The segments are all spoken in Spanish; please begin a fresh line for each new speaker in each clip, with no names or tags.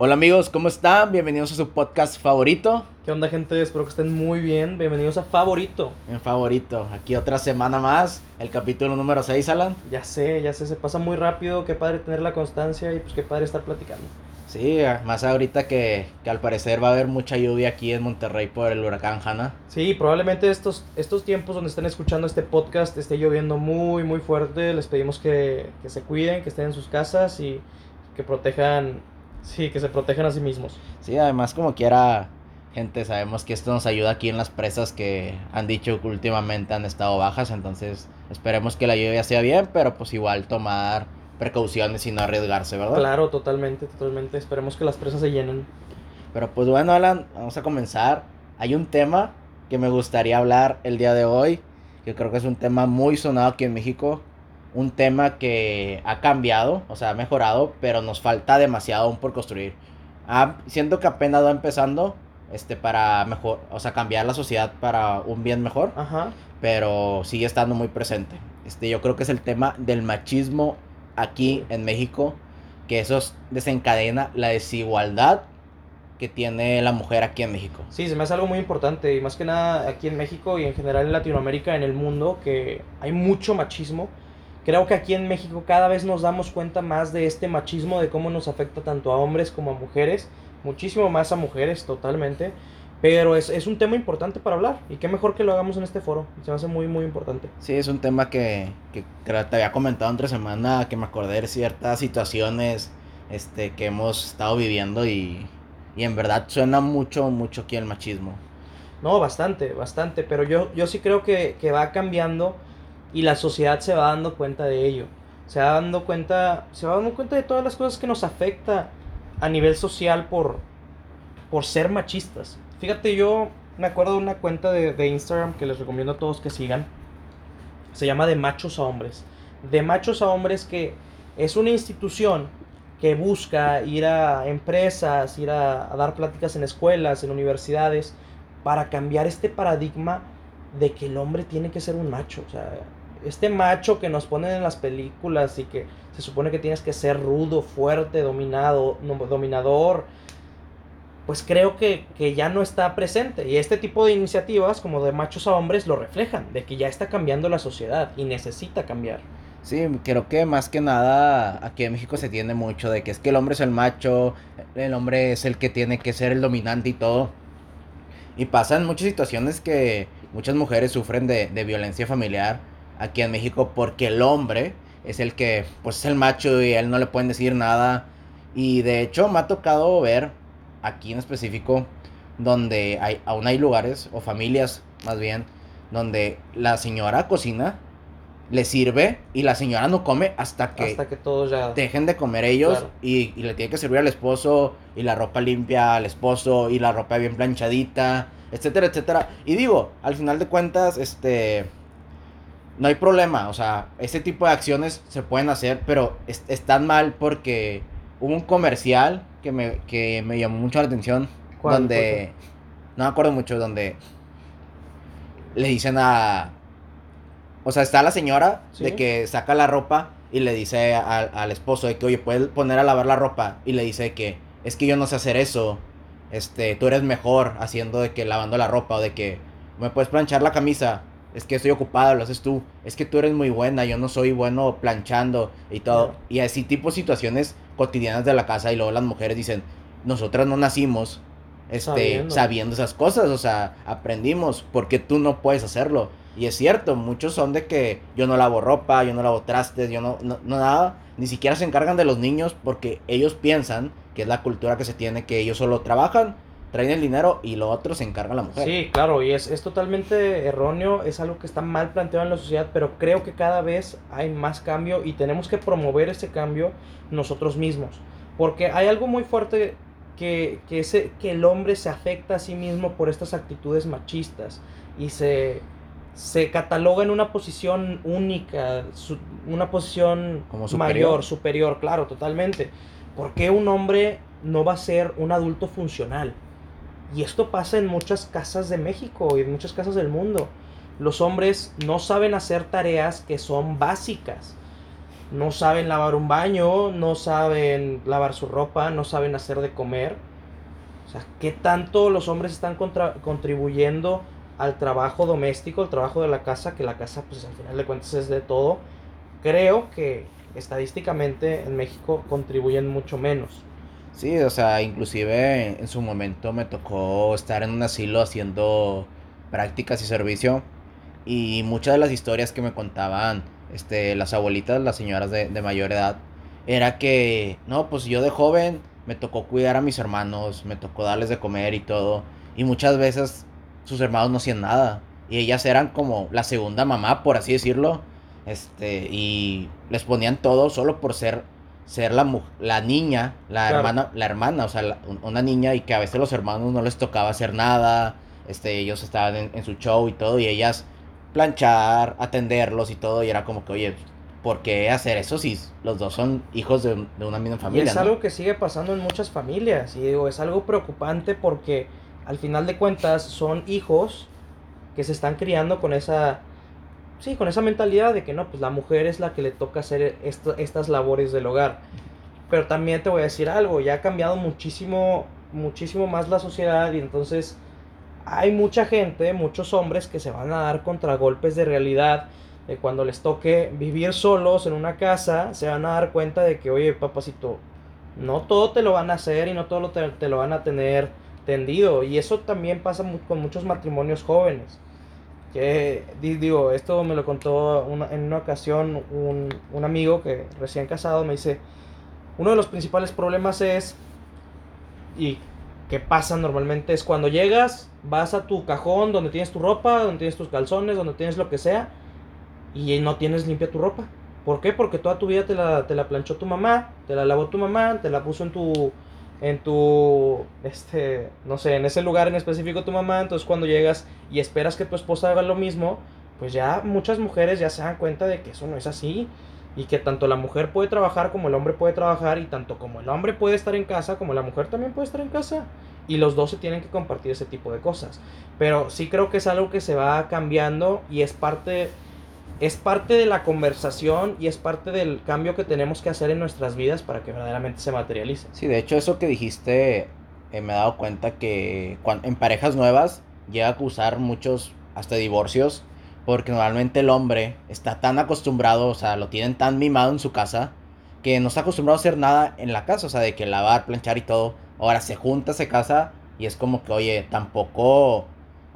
Hola amigos, ¿cómo están? Bienvenidos a su podcast favorito.
¿Qué onda gente? Espero que estén muy bien. Bienvenidos a Favorito.
En favorito. Aquí otra semana más, el capítulo número 6, Alan.
Ya sé, ya sé, se pasa muy rápido. Qué padre tener la constancia y pues qué padre estar platicando.
Sí, más ahorita que, que al parecer va a haber mucha lluvia aquí en Monterrey por el huracán Hanna.
Sí, probablemente estos, estos tiempos donde estén escuchando este podcast esté lloviendo muy, muy fuerte. Les pedimos que, que se cuiden, que estén en sus casas y que protejan Sí, que se protejan a sí mismos.
Sí, además como quiera, gente, sabemos que esto nos ayuda aquí en las presas que han dicho que últimamente han estado bajas, entonces esperemos que la lluvia sea bien, pero pues igual tomar precauciones y no arriesgarse, ¿verdad?
Claro, totalmente, totalmente. Esperemos que las presas se llenen.
Pero pues bueno, Alan, vamos a comenzar. Hay un tema que me gustaría hablar el día de hoy, que creo que es un tema muy sonado aquí en México, un tema que ha cambiado, o sea, ha mejorado, pero nos falta demasiado aún por construir. Ah, siento que apenas va empezando este para mejor, o sea, cambiar la sociedad para un bien mejor,
Ajá.
pero sigue estando muy presente. Este, yo creo que es el tema del machismo aquí en México, que eso desencadena la desigualdad que tiene la mujer aquí en México.
Sí, se me hace algo muy importante y más que nada aquí en México y en general en Latinoamérica, en el mundo, que hay mucho machismo Creo que aquí en México cada vez nos damos cuenta más de este machismo, de cómo nos afecta tanto a hombres como a mujeres, muchísimo más a mujeres totalmente, pero es, es un tema importante para hablar y qué mejor que lo hagamos en este foro, se me hace muy muy importante.
Sí, es un tema que, que te había comentado entre semana, que me acordé de ciertas situaciones este, que hemos estado viviendo y, y en verdad suena mucho, mucho aquí el machismo.
No, bastante, bastante, pero yo, yo sí creo que, que va cambiando y la sociedad se va dando cuenta de ello. Se va dando cuenta, se va dando cuenta de todas las cosas que nos afecta a nivel social por, por ser machistas. Fíjate, yo me acuerdo de una cuenta de, de Instagram que les recomiendo a todos que sigan. Se llama De Machos a Hombres. De Machos a Hombres que es una institución que busca ir a empresas, ir a, a, dar pláticas en escuelas, en universidades, para cambiar este paradigma de que el hombre tiene que ser un macho. O sea, este macho que nos ponen en las películas y que se supone que tienes que ser rudo, fuerte, dominado, dominador, pues creo que, que, ya no está presente. Y este tipo de iniciativas, como de machos a hombres, lo reflejan, de que ya está cambiando la sociedad y necesita cambiar.
Sí, creo que más que nada aquí en México se tiende mucho de que es que el hombre es el macho, el hombre es el que tiene que ser el dominante y todo. Y pasan muchas situaciones que muchas mujeres sufren de, de violencia familiar aquí en México porque el hombre es el que pues es el macho y a él no le pueden decir nada. Y de hecho me ha tocado ver aquí en específico donde hay, aún hay lugares o familias más bien donde la señora cocina, le sirve y la señora no come hasta que,
hasta que todos ya
dejen de comer ellos claro. y, y, le tiene que servir al esposo y la ropa limpia al esposo y la ropa bien planchadita, etcétera, etcétera. Y digo, al final de cuentas, este no hay problema, o sea, ese tipo de acciones se pueden hacer, pero es, están mal porque hubo un comercial que me, que me llamó mucho la atención, donde, no me acuerdo mucho, donde le dicen a, o sea, está la señora ¿Sí? de que saca la ropa y le dice al, al esposo de que, oye, puedes poner a lavar la ropa, y le dice que, es que yo no sé hacer eso, este, tú eres mejor haciendo de que lavando la ropa, o de que me puedes planchar la camisa, es que estoy ocupado, lo haces tú, es que tú eres muy buena, yo no soy bueno planchando y todo. Y así tipo situaciones cotidianas de la casa y luego las mujeres dicen, nosotras no nacimos este, sabiendo. sabiendo esas cosas, o sea, aprendimos, porque tú no puedes hacerlo. Y es cierto, muchos son de que yo no lavo ropa, yo no lavo trastes, yo no, no, no nada, ni siquiera se encargan de los niños porque ellos piensan que es la cultura que se tiene, que ellos solo trabajan, traen el dinero y lo otro se encarga la mujer.
Sí, claro, y es, es totalmente erróneo, es algo que está mal planteado en la sociedad, pero creo que cada vez hay más cambio y tenemos que promover ese cambio nosotros mismos. Porque hay algo muy fuerte que, que, ese, que el hombre se afecta a sí mismo por estas actitudes machistas y se, se cataloga en una posición única, su, una posición
Como superior.
mayor, superior, claro, totalmente. ¿Por qué un hombre no va a ser un adulto funcional? Y esto pasa en muchas casas de México y en muchas casas del mundo. Los hombres no saben hacer tareas que son básicas. no saben lavar un baño, no saben lavar su ropa, no saben hacer de comer. O sea, ¿qué tanto los hombres están contribuyendo al trabajo doméstico, al trabajo de la casa? Que la casa, pues al final de cuentas es de todo. Creo que estadísticamente en México contribuyen mucho menos.
Sí, o sea, inclusive en su momento me tocó estar en un asilo haciendo prácticas y servicio y muchas de las historias que me contaban este, las abuelitas, las señoras de, de mayor edad, era que, no, pues yo de joven me tocó cuidar a mis hermanos, me tocó darles de comer y todo, y muchas veces sus hermanos no hacían nada, y ellas eran como la segunda mamá, por así decirlo, este, y les ponían todo solo por ser ser la, la niña, la hermana, la hermana, o sea, una niña y que a veces los hermanos no les tocaba hacer nada, este, ellos estaban en, su show y todo y ellas planchar, atenderlos y todo y era como que, oye, ¿por qué hacer eso si los dos son hijos de, una misma familia?
Y es algo que sigue pasando en muchas familias y digo, es algo preocupante porque al final de cuentas son hijos que se están criando con esa sí, con esa mentalidad de que no, pues la mujer es la que le toca hacer estas labores del hogar. Pero también te voy a decir algo, ya ha cambiado muchísimo, muchísimo más la sociedad y entonces hay mucha gente, muchos hombres que se van a dar contra golpes de realidad. De cuando les toque vivir solos en una casa, se van a dar cuenta de que, oye, papacito, no todo te lo van a hacer y no todo te, te lo van a tener tendido. Y eso también pasa con muchos matrimonios jóvenes que digo, esto me lo contó en una ocasión un, un, amigo que recién casado me dice, uno de los principales problemas es, y qué pasa normalmente es cuando llegas, vas a tu cajón donde tienes tu ropa, donde tienes tus calzones, donde tienes lo que sea, y no tienes limpia tu ropa. ¿Por qué? Porque toda tu vida te la, te la planchó tu mamá, te la lavó tu mamá, te la puso en tu en tu, este, no sé, en ese lugar en específico tu mamá, entonces cuando llegas y esperas que tu esposa haga lo mismo, pues ya muchas mujeres ya se dan cuenta de que eso no es así y que tanto la mujer puede trabajar como el hombre puede trabajar y tanto como el hombre puede estar en casa como la mujer también puede estar en casa y los dos se tienen que compartir ese tipo de cosas. Pero sí creo que es algo que se va cambiando y es parte es parte de la conversación y es parte del cambio que tenemos que hacer en nuestras vidas para que verdaderamente se materialice.
Sí, de hecho eso que dijiste eh, me he dado cuenta que en parejas nuevas llega a acusar muchos hasta divorcios porque normalmente el hombre está tan acostumbrado, o sea, lo tienen tan mimado en su casa que no está acostumbrado a hacer nada en la casa, o sea, de que lavar, planchar y todo. Ahora se junta, se casa y es como que, oye, tampoco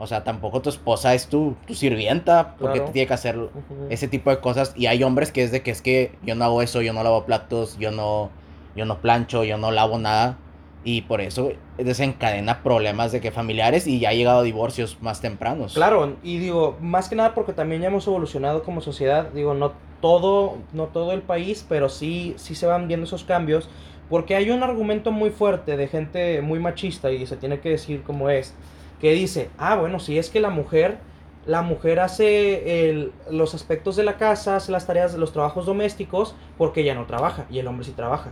o sea, tampoco tu esposa es tu, tu sirvienta, porque te tiene que hacer ese tipo de cosas. Y hay hombres que es de que es que yo no hago eso, yo no lavo platos, yo no, yo no plancho, yo no lavo nada. Y por eso desencadena problemas de que familiares y ya ha llegado a divorcios más tempranos.
Claro, y digo, más que nada porque también ya hemos evolucionado como sociedad. Digo, no todo, no todo el país, pero sí, sí se van viendo esos cambios. Porque hay un argumento muy fuerte de gente muy machista y se tiene que decir como es que dice, ah, bueno, si es que la mujer, la mujer hace el, los aspectos de la casa, hace las tareas los trabajos domésticos, porque ella no trabaja y el hombre sí trabaja.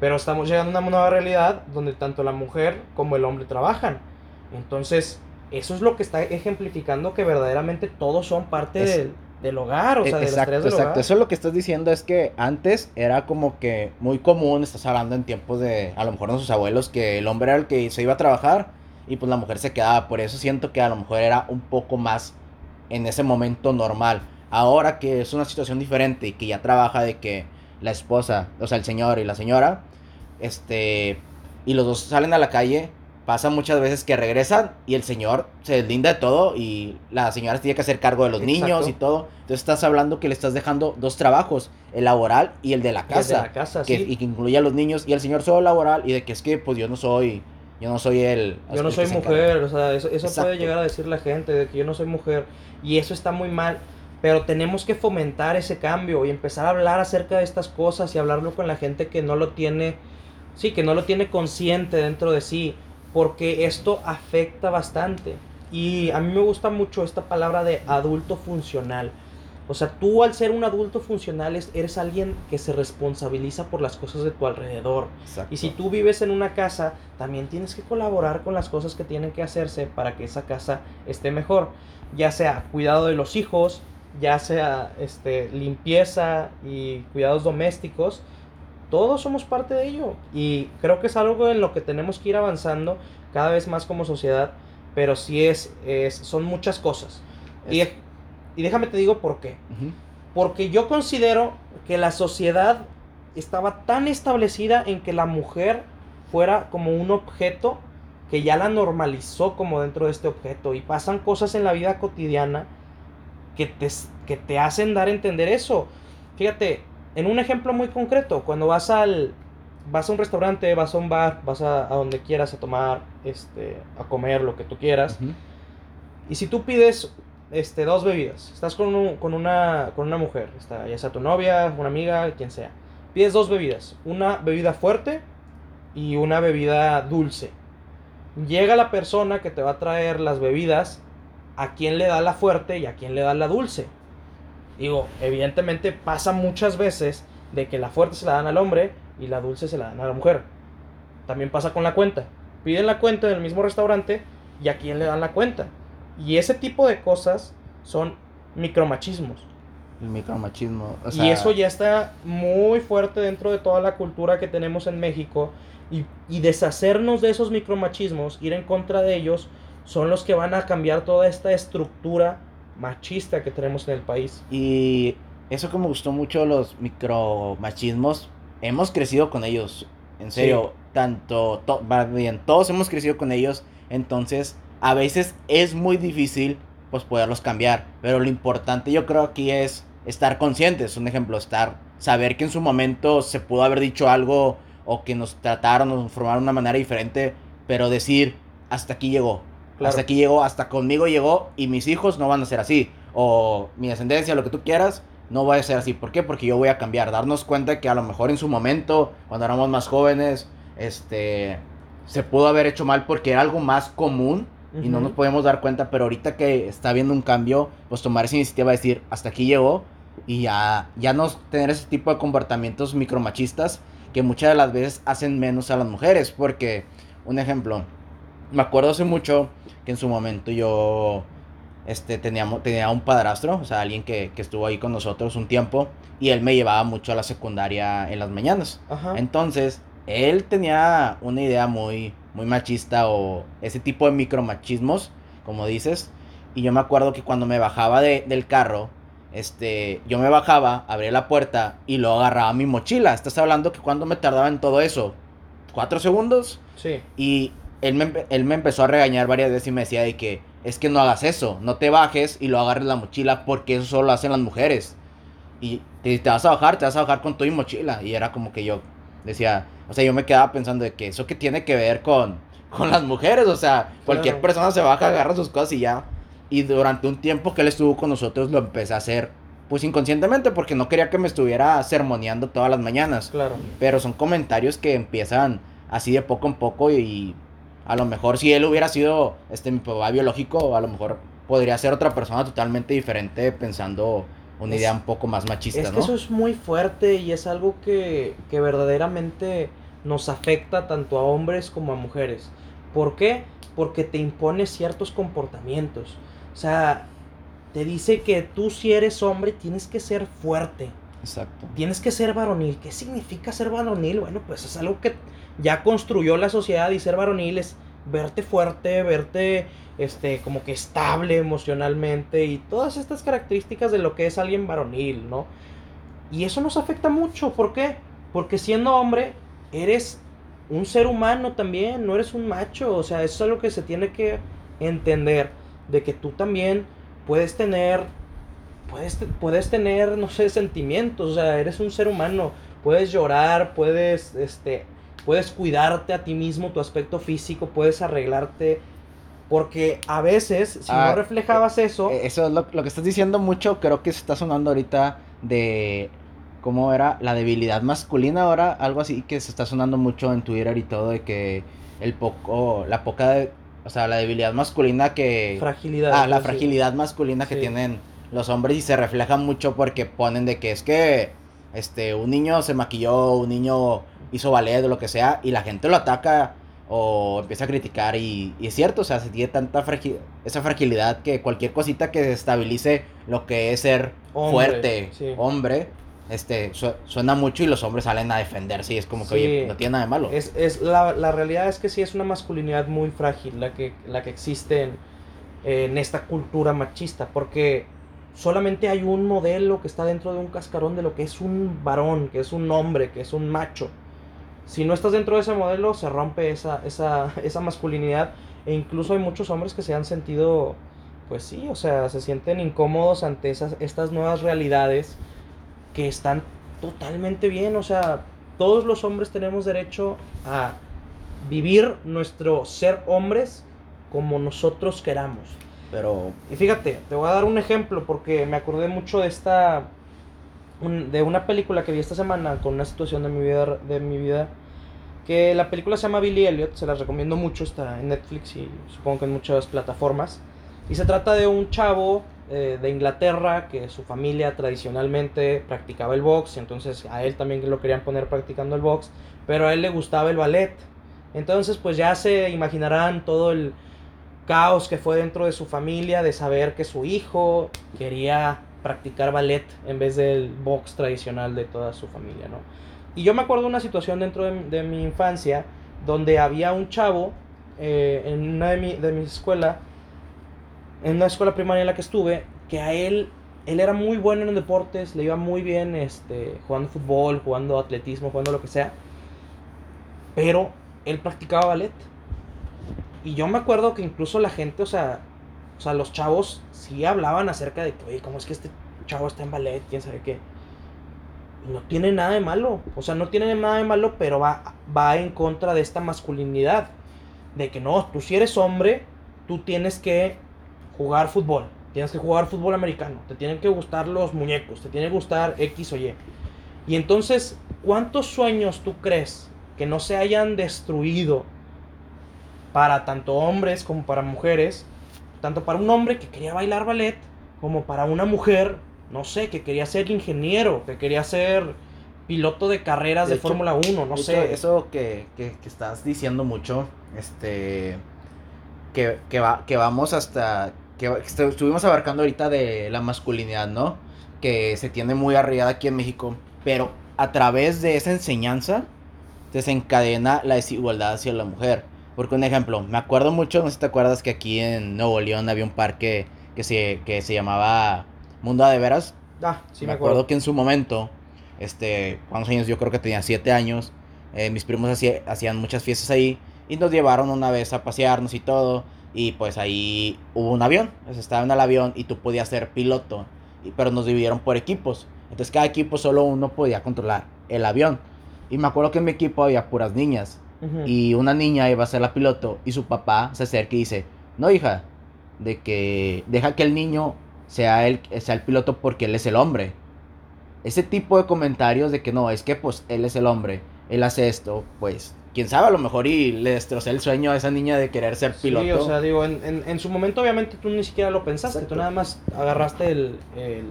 Pero estamos llegando a una nueva realidad donde tanto la mujer como el hombre trabajan. Entonces, eso es lo que está ejemplificando que verdaderamente todos son parte del, del, hogar, o sea, de
exacto,
del
exacto. Eso es lo que estás diciendo es que antes era como que muy común, estás hablando en tiempos de, a lo mejor de sus abuelos, que el hombre era el que se iba a trabajar y pues la mujer se quedaba. Por eso siento que a lo mejor era un poco más en ese momento normal. Ahora que es una situación diferente y que ya trabaja de que la esposa, o sea, el señor y la señora, este, y los dos salen a la calle, pasa muchas veces que regresan y el señor se deslinda de todo y la señora tiene que hacer cargo de los niños y todo. Entonces estás hablando que le estás dejando dos trabajos, el laboral y el de la casa.
la casa,
que, Y que incluye a los niños y el señor solo laboral y de que es que pues yo no soy yo no soy el...
Yo no soy mujer, o sea, eso, eso puede llegar a decir la gente, de que yo no soy mujer. Y eso está muy mal. Pero tenemos que fomentar ese cambio y empezar a hablar acerca de estas cosas y hablarlo con la gente que no lo tiene, sí, que no lo tiene consciente dentro de sí. Porque esto afecta bastante. Y a mí me gusta mucho esta palabra de adulto funcional. O sea, tú al ser un adulto funcional eres alguien que se responsabiliza por las cosas de tu alrededor. Y si tú vives en una casa, también tienes que colaborar con las cosas que tienen que hacerse para que esa casa esté mejor. Ya sea cuidado de los hijos, ya sea este, limpieza y cuidados domésticos, todos somos parte de ello. Y creo que es algo en lo que tenemos que ir avanzando cada vez más como sociedad, pero sí es, es son muchas cosas. Y, y, déjame te digo por qué. Porque yo considero que la sociedad estaba tan establecida en que la mujer fuera como un objeto que ya la normalizó como dentro de este objeto y pasan cosas en la vida cotidiana que te, que te hacen dar a entender eso. Fíjate, en un ejemplo muy concreto, cuando vas al vas a un restaurante, vas a un bar, vas a, donde quieras a tomar, este, a comer lo que tú quieras. Y si tú pides este, dos bebidas, estás con, con, una, con una mujer, está, ya sea tu novia, una amiga, quien sea. Pides dos bebidas, una bebida fuerte y una bebida dulce. Llega la persona que te va a traer las bebidas, a quién le da la fuerte y a quién le da la dulce. Digo, evidentemente pasa muchas veces de que la fuerte se la dan al hombre y la dulce se la dan a la mujer. También pasa con la cuenta. Piden la cuenta del mismo restaurante y a quién le dan la cuenta. Y ese tipo de cosas son micromachismos.
El micromachismo.
Y eso ya está muy fuerte dentro de toda la cultura que tenemos en México. Y, y, deshacernos de esos micromachismos, ir en contra de ellos, son los que van a cambiar toda esta estructura machista que tenemos en el país.
Y eso que me gustó mucho, los micromachismos, hemos crecido con ellos. En serio, tanto, bien, todos hemos crecido con ellos. Entonces, a veces es muy difícil pues poderlos cambiar. Pero lo importante yo creo aquí es estar conscientes. Un ejemplo, estar, saber que en su momento se pudo haber dicho algo o que nos trataron, nos formaron de una manera diferente, pero decir, hasta aquí llegó. Hasta aquí llegó, hasta conmigo llegó y mis hijos no van a ser así. O mi descendencia, lo que tú quieras, no va a ser así. ¿Por qué? Porque yo voy a cambiar. Darnos cuenta que a lo mejor en su momento, cuando éramos más jóvenes, este, se pudo haber hecho mal porque era algo más común y no nos podemos dar cuenta, pero ahorita que está habiendo un cambio, pues tomar esa iniciativa de decir, hasta aquí llegó y ya, ya no tener ese tipo de comportamientos micromachistas que muchas de las veces hacen menos a las mujeres, porque, un ejemplo, me acuerdo hace mucho que en su momento yo este, teníamos, tenía un padrastro, o sea, alguien que, que, estuvo ahí con nosotros un tiempo, y él me llevaba mucho a la secundaria en las mañanas. Entonces, él tenía una idea muy, muy machista o ese tipo de micromachismos, como dices, y yo me acuerdo que cuando me bajaba de, del carro, este, yo me bajaba, abría la puerta y luego agarraba mi mochila. Estás hablando que cuando me tardaba en todo eso, cuatro segundos.
Sí.
Y él me, él me empezó a regañar varias veces y me decía de que es que no hagas eso, no te bajes y lo agarres la mochila porque eso solo lo hacen las mujeres. Y te, te vas a bajar, te vas a bajar con tu mochila. Y era como que yo decía, o sea, yo me quedaba pensando de que eso que tiene que ver con, con las mujeres, o sea, cualquier persona se baja, agarra sus cosas y ya. Y durante un tiempo que él estuvo con nosotros lo empecé a hacer pues inconscientemente porque no quería que me estuviera sermoneando todas las mañanas.
Claro.
Pero son comentarios que empiezan así de poco en poco y a lo mejor si él hubiera sido este mi papá biológico, a lo mejor podría ser otra persona totalmente diferente pensando una idea un poco más machista, es
que eso es muy fuerte y es algo que, que verdaderamente nos afecta tanto a hombres como a mujeres. ¿Por qué? Porque te impone ciertos comportamientos. O sea, te dice que tú si eres hombre tienes que ser fuerte.
Exacto.
Tienes que ser varonil. ¿Qué significa ser varonil? Bueno, pues es algo que ya construyó la sociedad y ser varonil es verte fuerte, verte este como que estable emocionalmente y todas estas características de lo que es alguien varonil, ¿no? Y eso nos afecta mucho, ¿por qué? Porque siendo hombre eres un ser humano también, no eres un macho, o sea, eso es algo que se tiene que entender de que tú también puedes tener puedes puedes tener no sé sentimientos, o sea, eres un ser humano, puedes llorar, puedes este puedes cuidarte a ti mismo, tu aspecto físico, puedes arreglarte. Porque a veces, si no ah, reflejabas
eh,
eso.
Eh, eso es lo, que estás diciendo mucho, creo que se está sonando ahorita de. ¿Cómo era? La debilidad masculina ahora, algo así que se está sonando mucho en Twitter y todo, de que el poco. La poca. o sea, la debilidad masculina que.
Fragilidad.
Ah, la fragilidad masculina que tienen los hombres y se refleja mucho porque ponen de que es que. Este, un niño se maquilló, un niño hizo ballet o lo que sea, y la gente lo ataca o empieza a criticar y, y es cierto, o sea, se tiene tanta fragil, esa fragilidad que cualquier cosita que estabilice lo que es ser
Hombre,
fuerte,
sí.
hombre, este, su- suena mucho y los hombres salen a defenderse y es como que,
Sí.
oye, no tiene nada de malo.
Es, es la, la realidad es que sí es una masculinidad muy frágil la que, la que existe en, en esta cultura machista, porque solamente hay un modelo que está dentro de un cascarón de lo que es un varón, que es un hombre, que es un macho. Si no estás dentro de ese modelo, se rompe esa, esa, esa masculinidad e incluso hay muchos hombres que se han sentido, pues sí, o sea, se sienten incómodos ante esas, estas nuevas realidades que están totalmente bien, o sea, todos los hombres tenemos derecho a vivir nuestro ser hombres como nosotros queramos.
Pero,
Y fíjate, te voy a dar un ejemplo porque me acordé mucho de esta de una película que vi esta semana con una situación de mi vida de mi vida que la película se llama Billy Elliot, se las recomiendo mucho, está en Netflix y supongo que en muchas plataformas. Y se trata de un chavo eh, de Inglaterra que su familia tradicionalmente practicaba el box, entonces a él también lo querían poner practicando el box, pero a él le gustaba el ballet. Entonces pues ya se imaginarán todo el caos que fue dentro de su familia de saber que su hijo quería practicar ballet en vez del box tradicional de toda su familia, ¿no? Y yo me acuerdo una situación dentro de, mi infancia donde había un chavo eh, en una de mi, de mi escuela, en una escuela primaria en la que estuve, que a él, él era muy bueno en los deportes, le iba muy bien este, jugando fútbol, jugando atletismo, jugando lo que sea, pero él practicaba ballet. Y yo me acuerdo que incluso la gente, o sea, o sea, los chavos sí hablaban acerca de que, oye, ¿cómo es que este chavo está en ballet? ¿Quién sabe qué? No tiene nada de malo. O sea, no tiene nada de malo, pero va, va en contra de esta masculinidad. De que no, tú si eres hombre, tú tienes que jugar fútbol. Tienes que jugar fútbol americano. Te tienen que gustar los muñecos. Te tiene que gustar X o Y. Y entonces, ¿cuántos sueños tú crees que no se hayan destruido para tanto hombres como para mujeres? Tanto para un hombre que quería bailar ballet, como para una mujer, no sé, que quería ser ingeniero, que quería ser piloto de carreras
De
Fórmula 1, no sé.
Eso que, que, que estás diciendo mucho, este, que, que, va, que vamos hasta, que estuvimos abarcando ahorita de la masculinidad, ¿no? Que se tiene muy arriada aquí en México, pero a través de esa enseñanza desencadena la desigualdad hacia la mujer. Porque un ejemplo, me acuerdo mucho, no sé si te acuerdas que aquí en Nuevo León había un parque que se, que se llamaba Mundo de Veras,
Ah, sí
me acuerdo que en su momento, este, ¿cuántos años? Yo creo que tenía siete años. eh, mis primos hacía- hacían muchas fiestas ahí y nos llevaron una vez a pasearnos y todo. Y pues ahí hubo un avión, sea, estaba en el avión y tú podías ser piloto, y- pero nos dividieron por equipos. Entonces cada equipo solo uno podía controlar el avión. Y me acuerdo que en mi equipo había puras niñas. Y una niña iba a ser la piloto y su papá se acerca y dice, no hija, de que deja que el niño sea el, sea el piloto porque él es el hombre. Ese tipo de comentarios de que no, es que pues él es el hombre, él hace esto, pues quién sabe, a lo mejor y le destrocé el sueño a esa niña de querer ser piloto.
Sí, o sea, digo, en, en, en su momento obviamente tú ni siquiera lo pensaste,
Exacto.
tú nada más agarraste el, el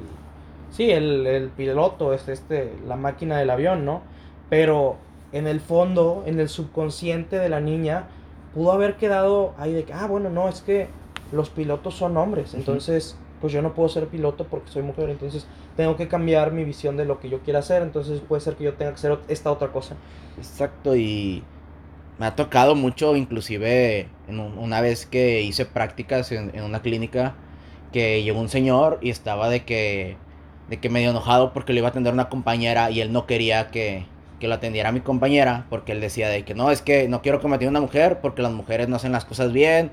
sí, el, el piloto, este, este, la máquina del avión, ¿no? Pero en el fondo, en el subconsciente de la niña, pudo haber quedado ahí de que, ah, bueno, no, es que los pilotos son hombres, entonces, pues yo no puedo ser piloto porque soy mujer, entonces tengo que cambiar mi visión de lo que yo quiera hacer, entonces puede ser que yo tenga que hacer esta otra cosa.
Exacto, y me ha tocado mucho, inclusive en un- una vez que hice prácticas en, en una clínica, que llegó un señor y estaba de que, de que medio enojado porque le iba a atender una compañera y él no quería que, que lo atendiera mi compañera porque él decía de que no, es que no quiero atienda una mujer porque las mujeres no hacen las cosas bien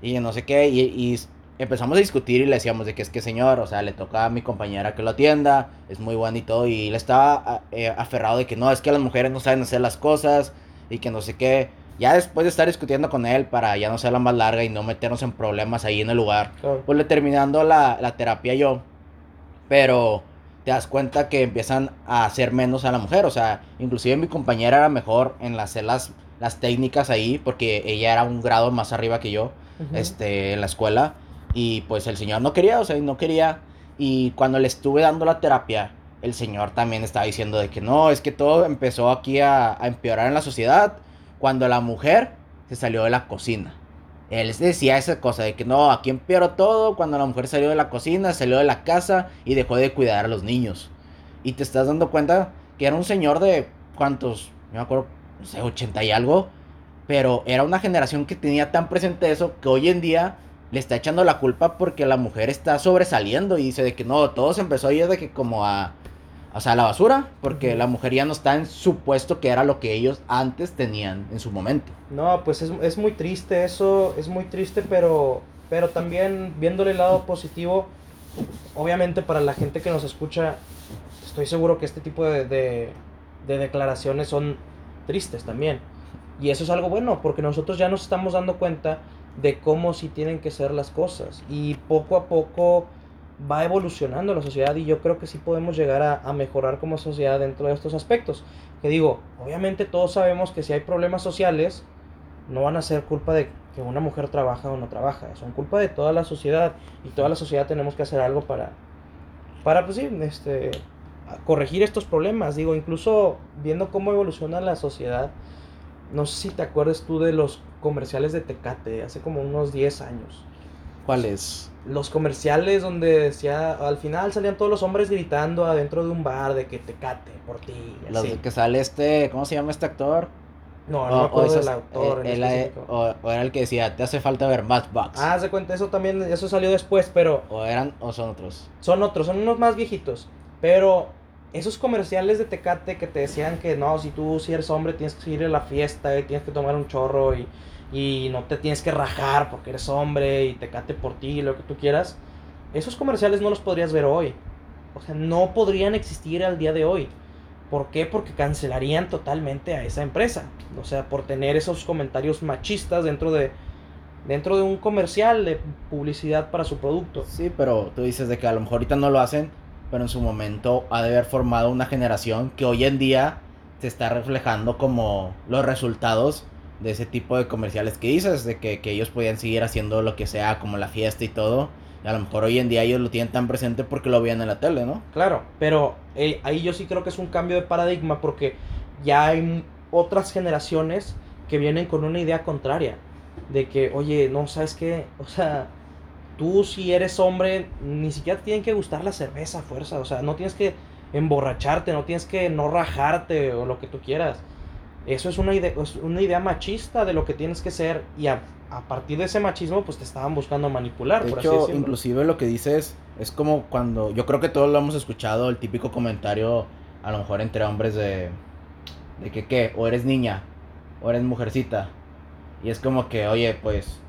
y no sé qué, y, y empezamos a discutir y le decíamos de que es que señor, o sea, le toca a mi compañera que lo atienda, es muy bueno y todo, y él estaba eh, aferrado de que no, es que las mujeres no saben hacer las cosas y que no sé qué. Ya después de estar discutiendo con él para ya no ser la más larga y no meternos en problemas ahí en el lugar,
Claro.
pues le terminando la, la terapia yo, pero te das cuenta que empiezan a hacer menos a la mujer, o sea, inclusive mi compañera era mejor en hacer las, las técnicas ahí porque ella era un grado más arriba que yo
Ujú.
este, en la escuela. Y pues el señor no quería, o sea, no quería. Y cuando le estuve dando la terapia, el señor también estaba diciendo de que no, es que todo empezó aquí a, a empeorar en la sociedad. Cuando la mujer se salió de la cocina. Él decía esa cosa de que no, aquí empeoró todo cuando la mujer salió de la cocina, salió de la casa y dejó de cuidar a los niños. Y te estás dando cuenta que era un señor de cuántos, no me acuerdo, no sé, 80 y algo, pero era una generación que tenía tan presente eso que hoy en día le está echando la culpa porque la mujer está sobresaliendo y dice de que no, todo se empezó a ir de que como a, o sea, a la basura, porque la mujer ya no está en su puesto que era lo que ellos antes tenían en su momento.
No, pues es, es muy triste eso, es muy triste, pero, pero también viéndole el lado positivo, obviamente para la gente que nos escucha, estoy seguro que este tipo de, de, de declaraciones son tristes también. Y eso es algo bueno, porque nosotros ya nos estamos dando cuenta de cómo sí tienen que ser las cosas. Y poco a poco va evolucionando la sociedad y yo creo que sí podemos llegar a, mejorar como sociedad dentro de estos aspectos. Que digo, obviamente todos sabemos que si hay problemas sociales, no van a ser culpa de que una mujer trabaja o no trabaja, son culpa de toda la sociedad y toda la sociedad tenemos que hacer algo para, para pues este, corregir estos problemas. Digo, incluso viendo cómo evoluciona la sociedad, no sé si te acuerdas tú de los comerciales de Tecate hace como unos 10 años.
¿Cuáles?
Los comerciales donde decía, al final salían todos los hombres gritando adentro de un bar de que Tecate por ti.
Los
así.
que sale este, ¿cómo se llama este actor?
No, no
O-
me acuerdo del autor. en
él- él-
específico.
o, o era el que decía, te hace falta ver Matchbox.
Ah, se cuenta, eso también, eso salió después, pero
O eran, o son otros.
son otros, son unos más viejitos. Pero esos comerciales de Tecate que te decían que no, si tú si eres hombre tienes que ir a la fiesta y tienes que tomar un chorro y, y no te tienes que rajar porque eres hombre y Tecate por ti, lo que tú quieras. Esos comerciales no los podrías ver hoy. O sea, no podrían existir al día de hoy. ¿Por qué? Porque cancelarían totalmente a esa empresa. O sea, por tener esos comentarios machistas dentro de, dentro de un comercial de publicidad para su producto.
Sí, pero tú dices de que a lo mejor ahorita no lo hacen, pero en su momento ha de haber formado una generación que hoy en día se está reflejando como los resultados de ese tipo de comerciales que dices, de que, que ellos podían seguir haciendo lo que sea, como la fiesta y todo. A lo mejor hoy en día ellos lo tienen tan presente porque lo veían en la tele, ¿no?
Claro, pero ahí yo sí creo que es un cambio de paradigma porque ya hay otras generaciones que vienen con una idea contraria. De que, oye, no, ¿sabes qué? O sea, tú si eres hombre, ni siquiera te tienen que gustar la cerveza a fuerza. O sea, no tienes que emborracharte, no tienes que no rajarte o lo que tú quieras. Eso es una idea, es una idea machista de lo que tienes que ser y a, a partir de ese machismo pues te estaban buscando manipular.
De
por
hecho, inclusive lo que dices es como cuando, yo creo que todos lo hemos escuchado, el típico comentario, a lo mejor entre hombres de, de que, ¿qué? O eres niña, o eres mujercita. Y es como que, oye, pues,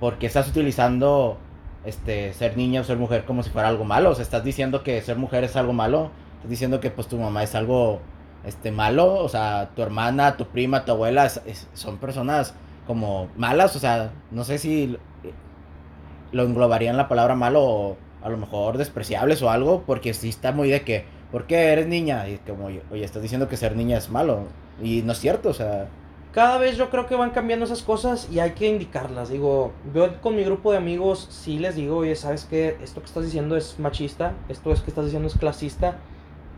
¿por qué estás utilizando este, ser niña o ser mujer como si fuera algo malo? O sea, estás diciendo que ser mujer es algo malo, estás diciendo que pues tu mamá es algo este, malo, o sea, tu hermana, tu prima, tu abuela, es- son personas como malas, o sea, no sé si lo englobarían la palabra malo o a lo mejor despreciables o algo, porque sí está muy de que, ¿por qué eres niña? Y como, oye, estás diciendo que ser niña es malo. Y no es cierto, o sea,
cada vez yo creo que van cambiando esas cosas y hay que indicarlas. Digo, yo con mi grupo de amigos sí les digo, oye, ¿sabes qué? Esto que estás diciendo es machista, esto es que estás diciendo es clasista.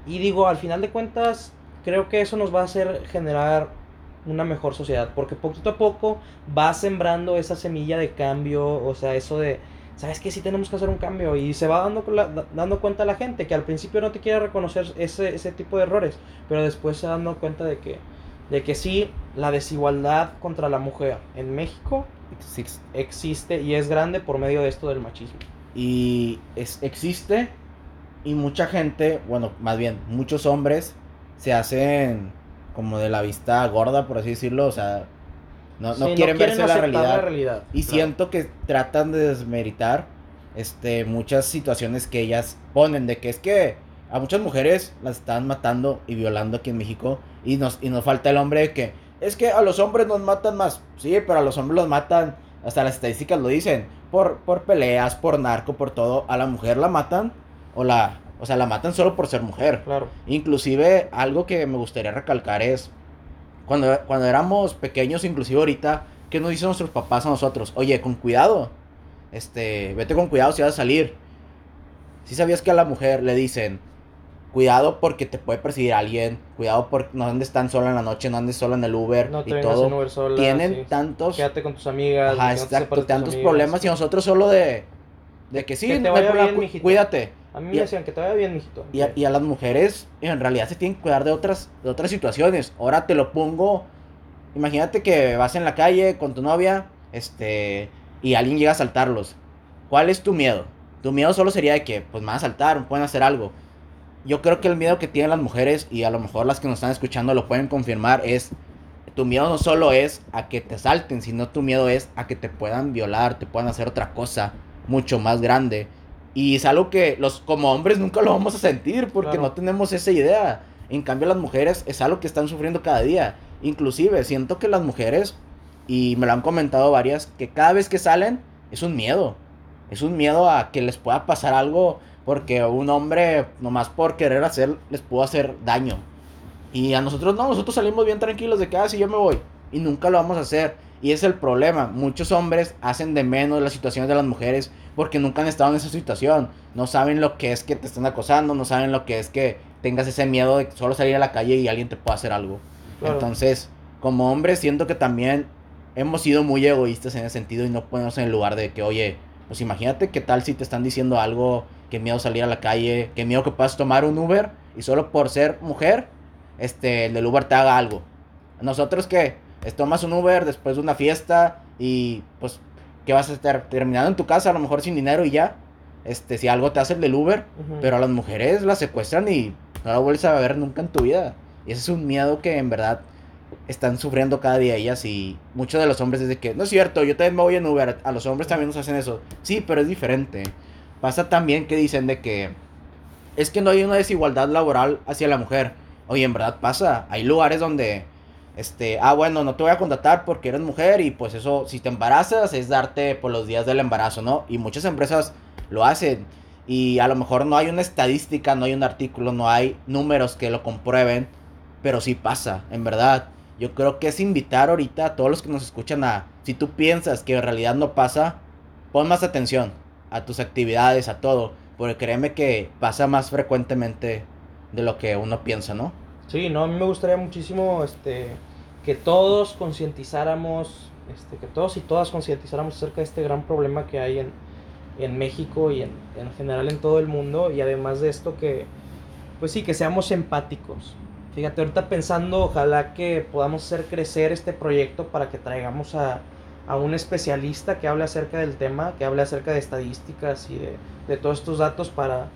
Y digo, al final de cuentas, creo que eso nos va a hacer generar una mejor sociedad, porque poquito a poco va sembrando esa semilla de cambio, o sea, eso de, ¿sabes qué? Sí tenemos que hacer un cambio y se va dando, dando cuenta la gente que al principio no te quiere reconocer ese, ese tipo de errores, pero después se dando cuenta de que de que sí, la desigualdad contra la mujer en México
sí,
existe y es grande por medio de esto del machismo.
y es, existe y mucha gente, bueno, más bien, muchos hombres se hacen como de la vista gorda, por así decirlo, o sea, no, no
Sí,
quieren verse la realidad.
realidad,
Y
claro.
siento que tratan de desmeritar este, muchas situaciones que ellas ponen, de que es que a muchas mujeres las están matando y violando aquí en México y nos, y nos falta el hombre de que es que a los hombres nos matan más. Sí, pero a los hombres los matan, hasta las estadísticas lo dicen, por, por peleas, por narco, por todo. A la mujer la matan o la... O sea, la matan solo por ser mujer.
Claro.
Inclusive algo que me gustaría recalcar es cuando, cuando éramos pequeños, inclusive ahorita, ¿qué nos dicen nuestros papás a nosotros? Oye, con cuidado, este, vete con cuidado si vas a salir. Si sabías que a la mujer le dicen, cuidado porque te puede perseguir alguien, cuidado porque no andes tan sola en la noche, no andes sola en el Uber
No te
y todo.
en Uber sola.
Tienen
sí.
tantos,
Quédate con tus amigas.
ajá, exacto,
tus
tantos
amigas.
problemas y nosotros solo de, de que sí,
Que te
no hay
vaya
problema,
bien,
cu-
mijito.
cuídate.
A mí
y
me decían que vaya bien, mijito.
Y a, y a las mujeres en realidad se tienen que cuidar de otras, de otras situaciones. Ahora te lo pongo, imagínate que vas en la calle con tu novia, este, y alguien llega a asaltarlos. ¿Cuál es tu miedo? Tu miedo solo sería de que, pues me van a asaltar, pueden hacer algo. Yo creo que el miedo que tienen las mujeres, y a lo mejor las que nos están escuchando lo pueden confirmar, es, tu miedo no solo es a que te asalten, sino tu miedo es a que te puedan violar, te puedan hacer otra cosa mucho más grande. Y es algo que los como hombres nunca lo vamos a sentir porque
Claro.
no tenemos esa idea. En cambio las mujeres es algo que están sufriendo cada día. Inclusive siento que las mujeres, y me lo han comentado varias, que cada vez que salen es un miedo. Es un miedo a que les pueda pasar algo porque un hombre, nomás por querer hacer, les pudo hacer daño. Y a nosotros no, nosotros salimos bien tranquilos de que, ah, sí, yo me voy. Y nunca lo vamos a hacer. Y es el problema. Muchos hombres hacen de menos las situaciones de las mujeres porque nunca han estado en esa situación. No saben lo que es que te están acosando, no saben lo que es que tengas ese miedo de solo salir a la calle y alguien te pueda hacer algo.
Claro.
Entonces, como hombres, siento que también hemos sido muy egoístas en ese sentido y no ponemos en el lugar de que, oye, pues imagínate qué tal si te están diciendo algo, qué miedo salir a la calle, qué miedo que puedas tomar un Uber y solo por ser mujer, este, el del Uber te haga algo. Nosotros que tomas un Uber después de una fiesta y pues que vas a estar terminando en tu casa a lo mejor sin dinero y ya. Este, si algo te hace el del Uber, pero a las mujeres las secuestran y no la vuelves a ver nunca en tu vida. Y ese es un miedo que en verdad están sufriendo cada día ellas y muchos de los hombres es de que, no es cierto, yo también me voy en Uber, a los hombres también nos hacen eso. Sí, pero es diferente. Pasa también que dicen de que es que no hay una desigualdad laboral hacia la mujer. Oye, en verdad pasa. Hay lugares donde, este, ah, bueno, no te voy a contratar porque eres mujer y pues eso, si te embarazas es darte por los días del embarazo, ¿no? Y muchas empresas lo hacen. Y a lo mejor no hay una estadística, no hay un artículo, no hay números que lo comprueben, pero sí pasa, en verdad. Yo creo que es invitar ahorita a todos los que nos escuchan a, si tú piensas que en realidad no pasa, pon más atención a tus actividades, a todo, porque créeme que pasa más frecuentemente de lo que uno piensa, ¿no?
Sí, no, a mí me gustaría muchísimo este, que todos concientizáramos, este, que todos y todas concientizáramos acerca de este gran problema que hay en, en México y en, en general en todo el mundo. Y además de esto que, pues sí, que seamos empáticos. Fíjate, ahorita pensando, ojalá que podamos hacer crecer este proyecto para que traigamos a, a un especialista que hable acerca del tema, que hable acerca de estadísticas y de, de todos estos datos para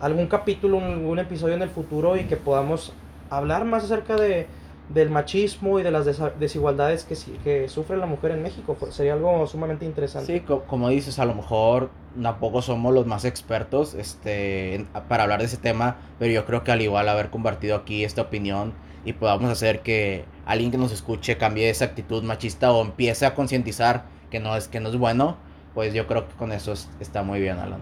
algún capítulo, algún episodio en el futuro y que podamos hablar más acerca de, del machismo y de las desigualdades que, sufre la mujer en México. Sería algo sumamente interesante.
Sí, co- como dices, a lo mejor tampoco somos los más expertos este, para hablar de ese tema, pero yo creo que al igual haber compartido aquí esta opinión y podamos hacer que alguien que nos escuche cambie esa actitud machista o empiece a concientizar que no es que no es bueno, pues yo creo que con eso es- está muy bien, Alan.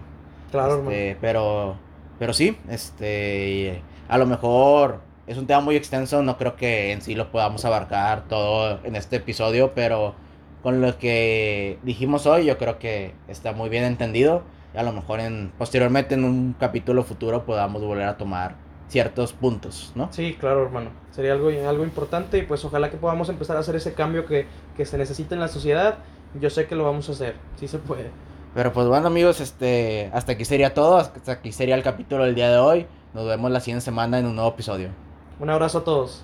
Claro, hermano.
Este, pero, pero sí, este, a lo mejor es un tema muy extenso, no creo que en sí lo podamos abarcar todo en este episodio, pero con lo que dijimos hoy yo creo que está muy bien entendido y a lo mejor en posteriormente en un capítulo futuro podamos volver a tomar ciertos puntos, ¿no?
Sí, claro, hermano. Sería algo, algo importante y pues ojalá que podamos empezar a hacer ese cambio que, que se necesita en la sociedad. Yo sé que lo vamos a hacer, sí se puede.
Pero pues bueno amigos, este, hasta aquí sería todo, hasta aquí sería el capítulo del día de hoy. Nos vemos la siguiente semana en un nuevo episodio.
Un abrazo a todos.